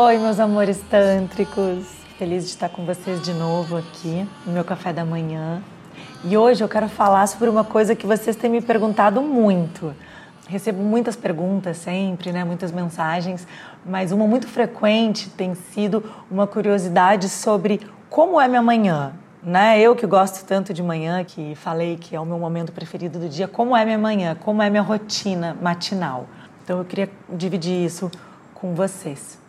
Oi, meus amores tântricos. Feliz de estar com vocês de novo aqui no meu café da manhã. E hoje eu quero falar sobre uma coisa que vocês têm me perguntado muito. Recebo muitas perguntas sempre, né, muitas mensagens, mas uma muito frequente tem sido uma curiosidade sobre como é minha manhã, né? Eu que gosto tanto de manhã, que falei que é o meu momento preferido do dia, como é minha manhã, como é minha rotina matinal. Então eu queria dividir isso com vocês.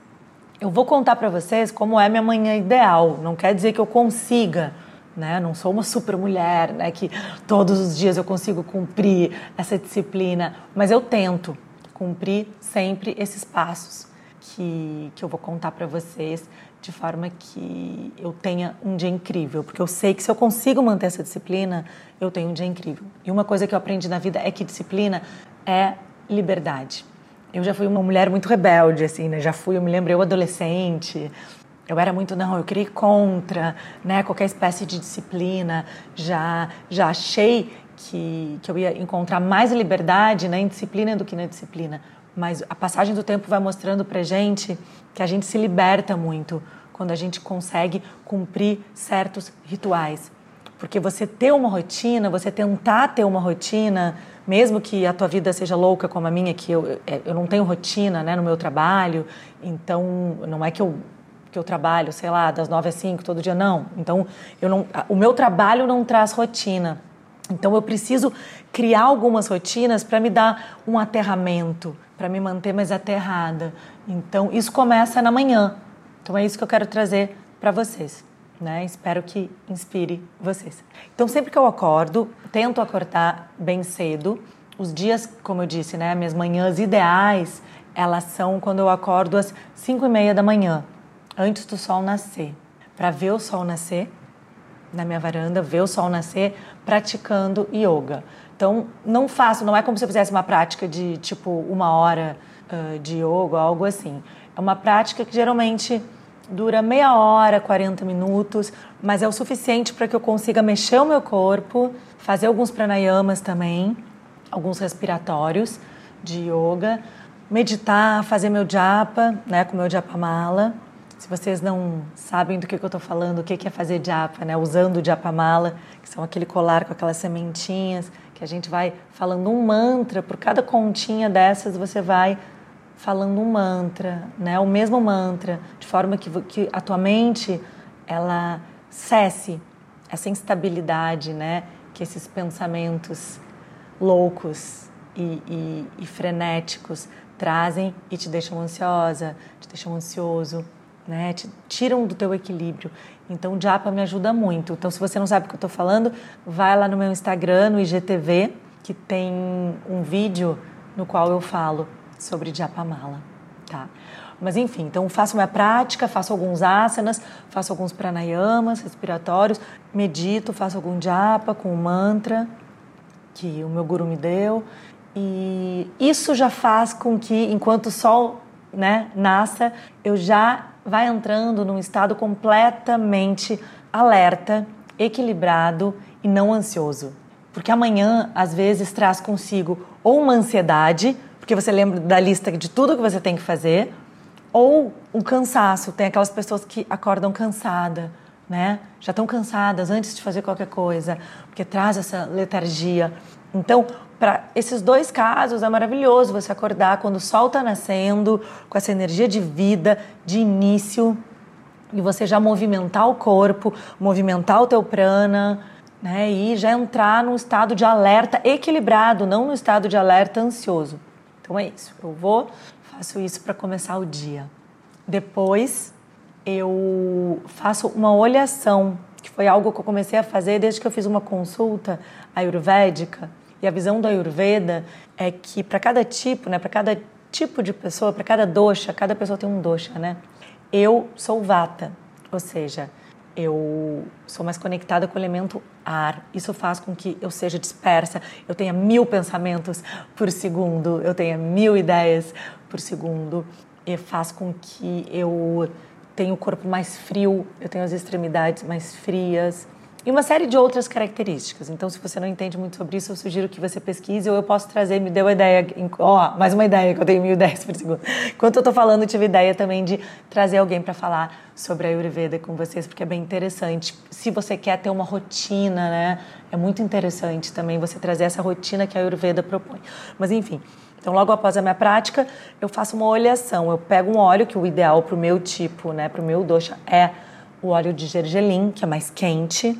Eu vou contar para vocês como é minha manhã ideal. Não quer dizer que eu consiga, né? Não sou uma super mulher, né? Que todos os dias eu consigo cumprir essa disciplina, mas eu tento cumprir sempre esses passos que, que eu vou contar para vocês de forma que eu tenha um dia incrível, porque eu sei que se eu consigo manter essa disciplina, eu tenho um dia incrível. E uma coisa que eu aprendi na vida é que disciplina é liberdade. Eu já fui uma mulher muito rebelde, assim, né? Já fui, eu me lembro, eu adolescente, eu era muito não, eu ir contra, né, qualquer espécie de disciplina. Já já achei que, que eu ia encontrar mais liberdade na indisciplina do que na disciplina. Mas a passagem do tempo vai mostrando pra gente que a gente se liberta muito quando a gente consegue cumprir certos rituais. Porque você ter uma rotina, você tentar ter uma rotina, mesmo que a tua vida seja louca como a minha, que eu, é, eu não tenho rotina né, no meu trabalho, então não é que eu, que eu trabalho, sei lá, das nove às cinco todo dia, não. Então, eu não, o meu trabalho não traz rotina. Então, eu preciso criar algumas rotinas para me dar um aterramento, para me manter mais aterrada. Então, isso começa na manhã. Então, é isso que eu quero trazer para vocês. Né? Espero que inspire vocês. Então, sempre que eu acordo, tento acordar bem cedo. Os dias, como eu disse, né, minhas manhãs ideais, elas são quando eu acordo às 5 e meia da manhã, antes do sol nascer, para ver o sol nascer na minha varanda, ver o sol nascer, praticando yoga. Então, não faço, não é como se eu fizesse uma prática de tipo uma hora uh, de yoga, algo assim. É uma prática que geralmente dura meia hora, 40 minutos, mas é o suficiente para que eu consiga mexer o meu corpo, fazer alguns pranayamas também, alguns respiratórios de yoga, meditar, fazer meu japa, né, com meu japa mala. Se vocês não sabem do que, que eu estou falando, o que, que é fazer japa, né, usando o japa mala, que são aquele colar com aquelas sementinhas que a gente vai falando um mantra, por cada continha dessas você vai falando um mantra, né? O mesmo mantra, de forma que, que a tua mente ela cesse essa instabilidade, né? Que esses pensamentos loucos e, e, e frenéticos trazem e te deixam ansiosa, te deixam ansioso, né? Te tiram do teu equilíbrio. Então, o japa me ajuda muito. Então, se você não sabe o que eu estou falando, vai lá no meu Instagram, no IGTV, que tem um vídeo no qual eu falo sobre japamala, tá? Mas enfim, então faço minha prática, faço alguns asanas, faço alguns pranayamas respiratórios, medito, faço algum japa com o mantra que o meu guru me deu. E isso já faz com que, enquanto o sol né, nasça, eu já vai entrando num estado completamente alerta, equilibrado e não ansioso. Porque amanhã, às vezes, traz consigo ou uma ansiedade, porque você lembra da lista de tudo que você tem que fazer, ou um cansaço. Tem aquelas pessoas que acordam cansada, né? Já estão cansadas antes de fazer qualquer coisa, porque traz essa letargia. Então, para esses dois casos é maravilhoso você acordar quando o sol está nascendo, com essa energia de vida, de início, e você já movimentar o corpo, movimentar o teu prana, né? E já entrar num estado de alerta equilibrado, não no estado de alerta ansioso. Então é isso. Eu vou, faço isso para começar o dia. Depois eu faço uma olhação, que foi algo que eu comecei a fazer desde que eu fiz uma consulta ayurvédica e a visão do Ayurveda é que para cada tipo, né, para cada tipo de pessoa, para cada dosha, cada pessoa tem um dosha, né? Eu sou vata, ou seja, eu sou mais conectada com o elemento ar. Isso faz com que eu seja dispersa, eu tenha mil pensamentos por segundo, eu tenha mil ideias por segundo, e faz com que eu tenha o corpo mais frio, eu tenho as extremidades mais frias. E uma série de outras características. Então, se você não entende muito sobre isso, eu sugiro que você pesquise ou eu posso trazer, me deu a ideia, ó, mais uma ideia, que eu tenho mil ideias por segundo. Enquanto eu estou falando, eu tive ideia também de trazer alguém para falar sobre a Ayurveda com vocês, porque é bem interessante. Se você quer ter uma rotina, né, é muito interessante também você trazer essa rotina que a Ayurveda propõe. Mas, enfim, então, logo após a minha prática, eu faço uma oleação. Eu pego um óleo, que o ideal para o meu tipo, né, para o meu dosha, é o óleo de gergelim, que é mais quente,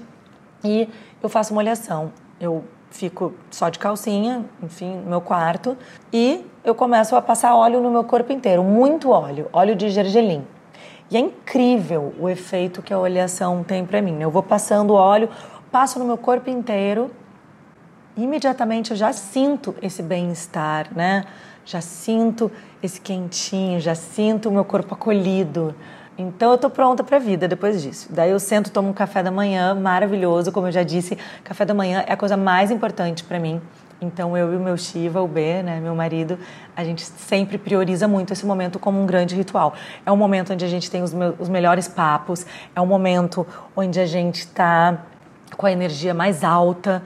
e eu faço uma oleação. Eu fico só de calcinha, enfim, no meu quarto, e eu começo a passar óleo no meu corpo inteiro, muito óleo, óleo de gergelim. E é incrível o efeito que a oleação tem para mim. Eu vou passando óleo, passo no meu corpo inteiro imediatamente eu já sinto esse bem-estar, né? Já sinto esse quentinho, já sinto o meu corpo acolhido. Então eu tô pronta para a vida depois disso. Daí eu sento, tomo um café da manhã maravilhoso, como eu já disse, café da manhã é a coisa mais importante para mim. Então eu e o meu Shiva, o B, né, meu marido, a gente sempre prioriza muito esse momento como um grande ritual. É um momento onde a gente tem os, os melhores papos, é um momento onde a gente está com a energia mais alta,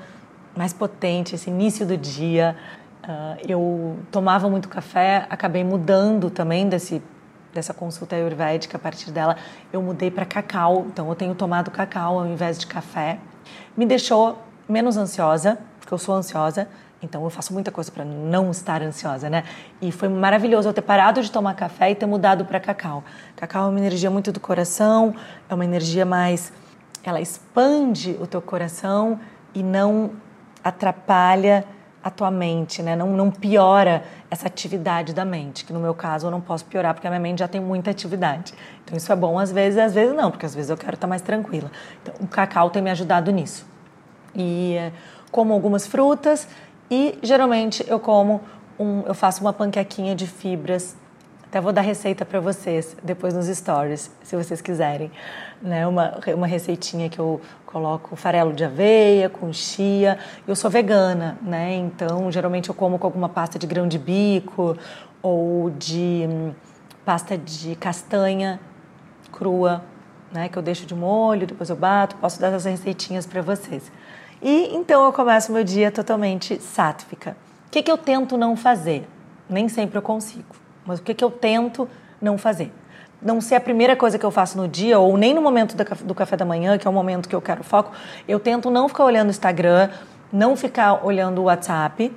mais potente, esse início do dia. Uh, eu tomava muito café, acabei mudando também desse dessa consulta ayurvédica a partir dela eu mudei para cacau então eu tenho tomado cacau ao invés de café me deixou menos ansiosa porque eu sou ansiosa então eu faço muita coisa para não estar ansiosa, né? E foi maravilhoso eu ter parado de tomar café e ter mudado para cacau. Cacau é uma energia muito do coração, é uma energia mais ela expande o teu coração e não atrapalha a tua mente, né? Não, não piora essa atividade da mente, que no meu caso eu não posso piorar porque a minha mente já tem muita atividade. Então isso é bom às vezes, às vezes não, porque às vezes eu quero estar mais tranquila. Então o cacau tem me ajudado nisso. E eh, como algumas frutas e geralmente eu como um, eu faço uma panquequinha de fibras até vou dar receita para vocês depois nos stories, se vocês quiserem. Né? Uma, uma receitinha que eu coloco farelo de aveia com chia. Eu sou vegana, né? Então, geralmente eu como com alguma pasta de grão de bico ou de hum, pasta de castanha crua, né? Que eu deixo de molho, depois eu bato. Posso dar essas receitinhas para vocês. E então eu começo meu dia totalmente sátvica. O que, que eu tento não fazer? Nem sempre eu consigo. Mas o que, que eu tento não fazer? Não ser a primeira coisa que eu faço no dia, ou nem no momento do café da manhã, que é o momento que eu quero foco, eu tento não ficar olhando o Instagram, não ficar olhando o WhatsApp,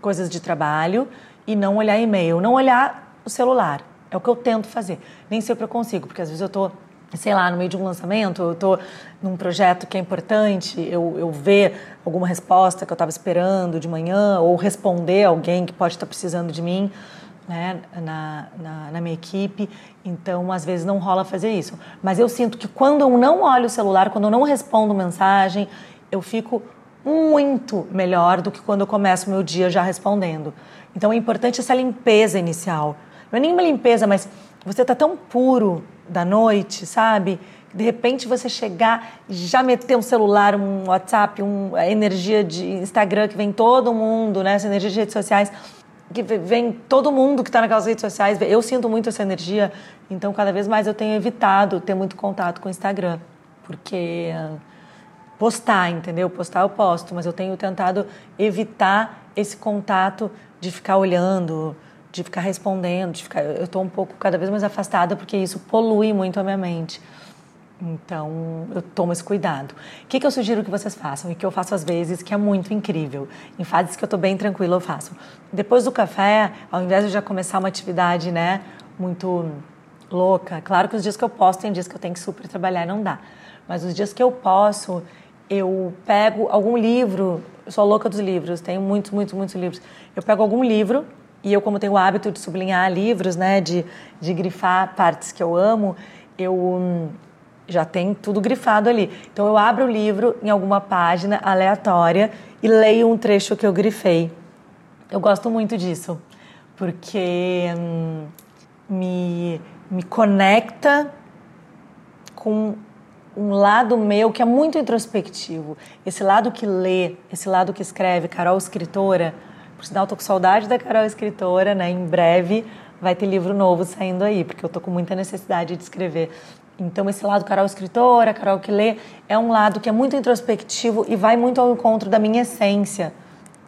coisas de trabalho, e não olhar e-mail, não olhar o celular. É o que eu tento fazer. Nem sempre eu consigo, porque às vezes eu estou sei lá, no meio de um lançamento, eu estou num projeto que é importante, eu, eu ver alguma resposta que eu estava esperando de manhã, ou responder alguém que pode estar precisando de mim né, na, na, na, minha equipe, então às vezes não rola fazer isso. Mas eu sinto que quando eu não olho o celular, quando eu não respondo mensagem, eu fico muito melhor do que quando eu começo o meu dia já respondendo. Então é importante essa limpeza inicial. Não é nem uma limpeza, mas você está tão puro da noite, sabe? De repente você chegar já meter um celular, um WhatsApp, um, a energia de Instagram que vem todo mundo, né? Essa energia de redes sociais que vem todo mundo que está naquelas redes sociais. Eu sinto muito essa energia, então cada vez mais eu tenho evitado ter muito contato com o Instagram, porque postar, entendeu? Postar eu posto, mas eu tenho tentado evitar esse contato de ficar olhando, de ficar respondendo, de ficar. Eu estou um pouco cada vez mais afastada porque isso polui muito a minha mente. Então, eu tomo esse cuidado. O que, que eu sugiro que vocês façam e que eu faço às vezes, que é muito incrível? Em fases que eu estou bem tranquila, eu faço. Depois do café, ao invés de já começar uma atividade, né, muito louca, claro que os dias que eu posso, tem dias que eu tenho que super trabalhar e não dá. Mas os dias que eu posso, eu pego algum livro, eu sou louca dos livros, tenho muitos, muitos, muitos livros. Eu pego algum livro e eu, como tenho o hábito de sublinhar livros, né, de, de grifar partes que eu amo, eu já tem tudo grifado ali. Então eu abro o livro em alguma página aleatória e leio um trecho que eu grifei. Eu gosto muito disso, porque hum, me, me conecta com um lado meu que é muito introspectivo. Esse lado que lê, esse lado que escreve, Carol escritora. Por sinal, estou com saudade da Carol escritora, né? Em breve vai ter livro novo saindo aí, porque eu estou com muita necessidade de escrever Então, esse lado Carol escritora, Carol que lê, é um lado que é muito introspectivo e vai muito ao encontro da minha essência.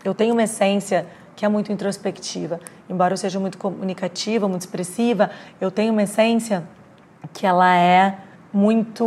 Eu tenho uma essência que é muito introspectiva. Embora eu seja muito comunicativa, muito expressiva, eu tenho uma essência que ela é muito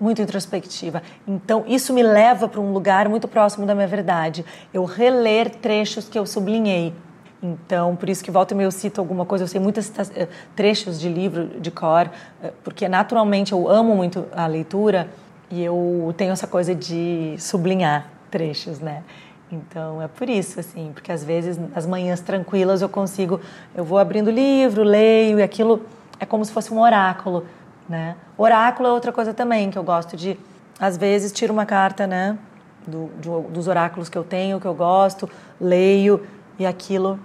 muito introspectiva. Então, isso me leva para um lugar muito próximo da minha verdade. Eu reler trechos que eu sublinhei. Então, por isso que volta e meia eu cito alguma coisa, eu sei muitos eh, trechos de livro de cor, eh, porque naturalmente eu amo muito a leitura e eu tenho essa coisa de sublinhar trechos, né? Então é por isso, assim, porque às vezes nas manhãs tranquilas eu consigo, eu vou abrindo o livro, leio e aquilo é como se fosse um oráculo, né? Oráculo é outra coisa também que eu gosto de, às vezes tiro uma carta, né? Do, de, dos oráculos que eu tenho, que eu gosto, leio e aquilo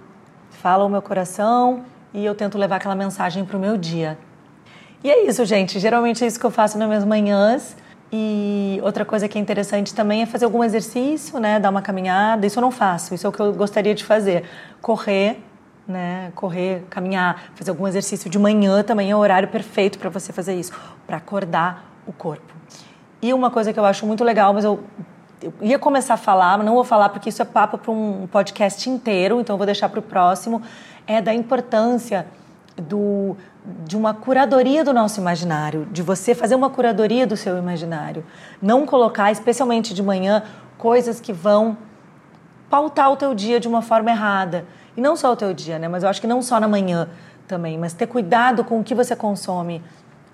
fala o meu coração e eu tento levar aquela mensagem para o meu dia. E é isso, gente. Geralmente é isso que eu faço nas minhas manhãs. E outra coisa que é interessante também é fazer algum exercício, né? Dar uma caminhada. Isso eu não faço, isso é o que eu gostaria de fazer. Correr, né? Correr, caminhar, fazer algum exercício de manhã também é o horário perfeito para você fazer isso, para acordar o corpo. E uma coisa que eu acho muito legal, mas eu eu ia começar a falar, mas não vou falar porque isso é papo para um podcast inteiro, então eu vou deixar para o próximo, é da importância do, de uma curadoria do nosso imaginário, de você fazer uma curadoria do seu imaginário. Não colocar, especialmente de manhã, coisas que vão pautar o teu dia de uma forma errada. E não só o teu dia, né? Mas eu acho que não só na manhã também, mas ter cuidado com o que você consome,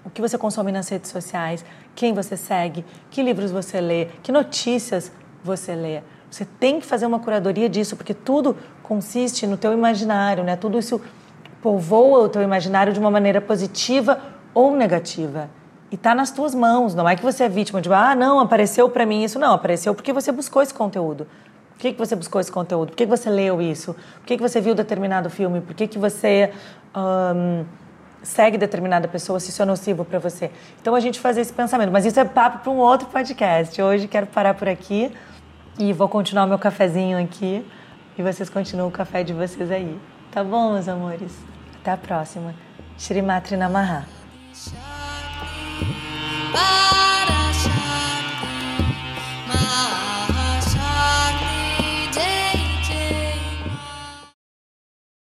o que você consome nas redes sociais, quem você segue, que livros você lê, que notícias você lê. Você tem que fazer uma curadoria disso, porque tudo consiste no teu imaginário, né? Tudo isso povoa o teu imaginário de uma maneira positiva ou negativa. E está nas tuas mãos, não é que você é vítima de, ah, não, apareceu para mim isso. Não, apareceu porque você buscou esse conteúdo. Por que, que você buscou esse conteúdo? Por que, que você leu isso? Por que, que você viu determinado filme? Por que, que você... segue determinada pessoa, se isso é nocivo para você. Então a gente faz esse pensamento, mas isso é papo para um outro podcast. Hoje quero parar por aqui e vou continuar meu cafezinho aqui e vocês continuam o café de vocês aí. Tá bom, meus amores? Até a próxima. Shri Matri Namaha.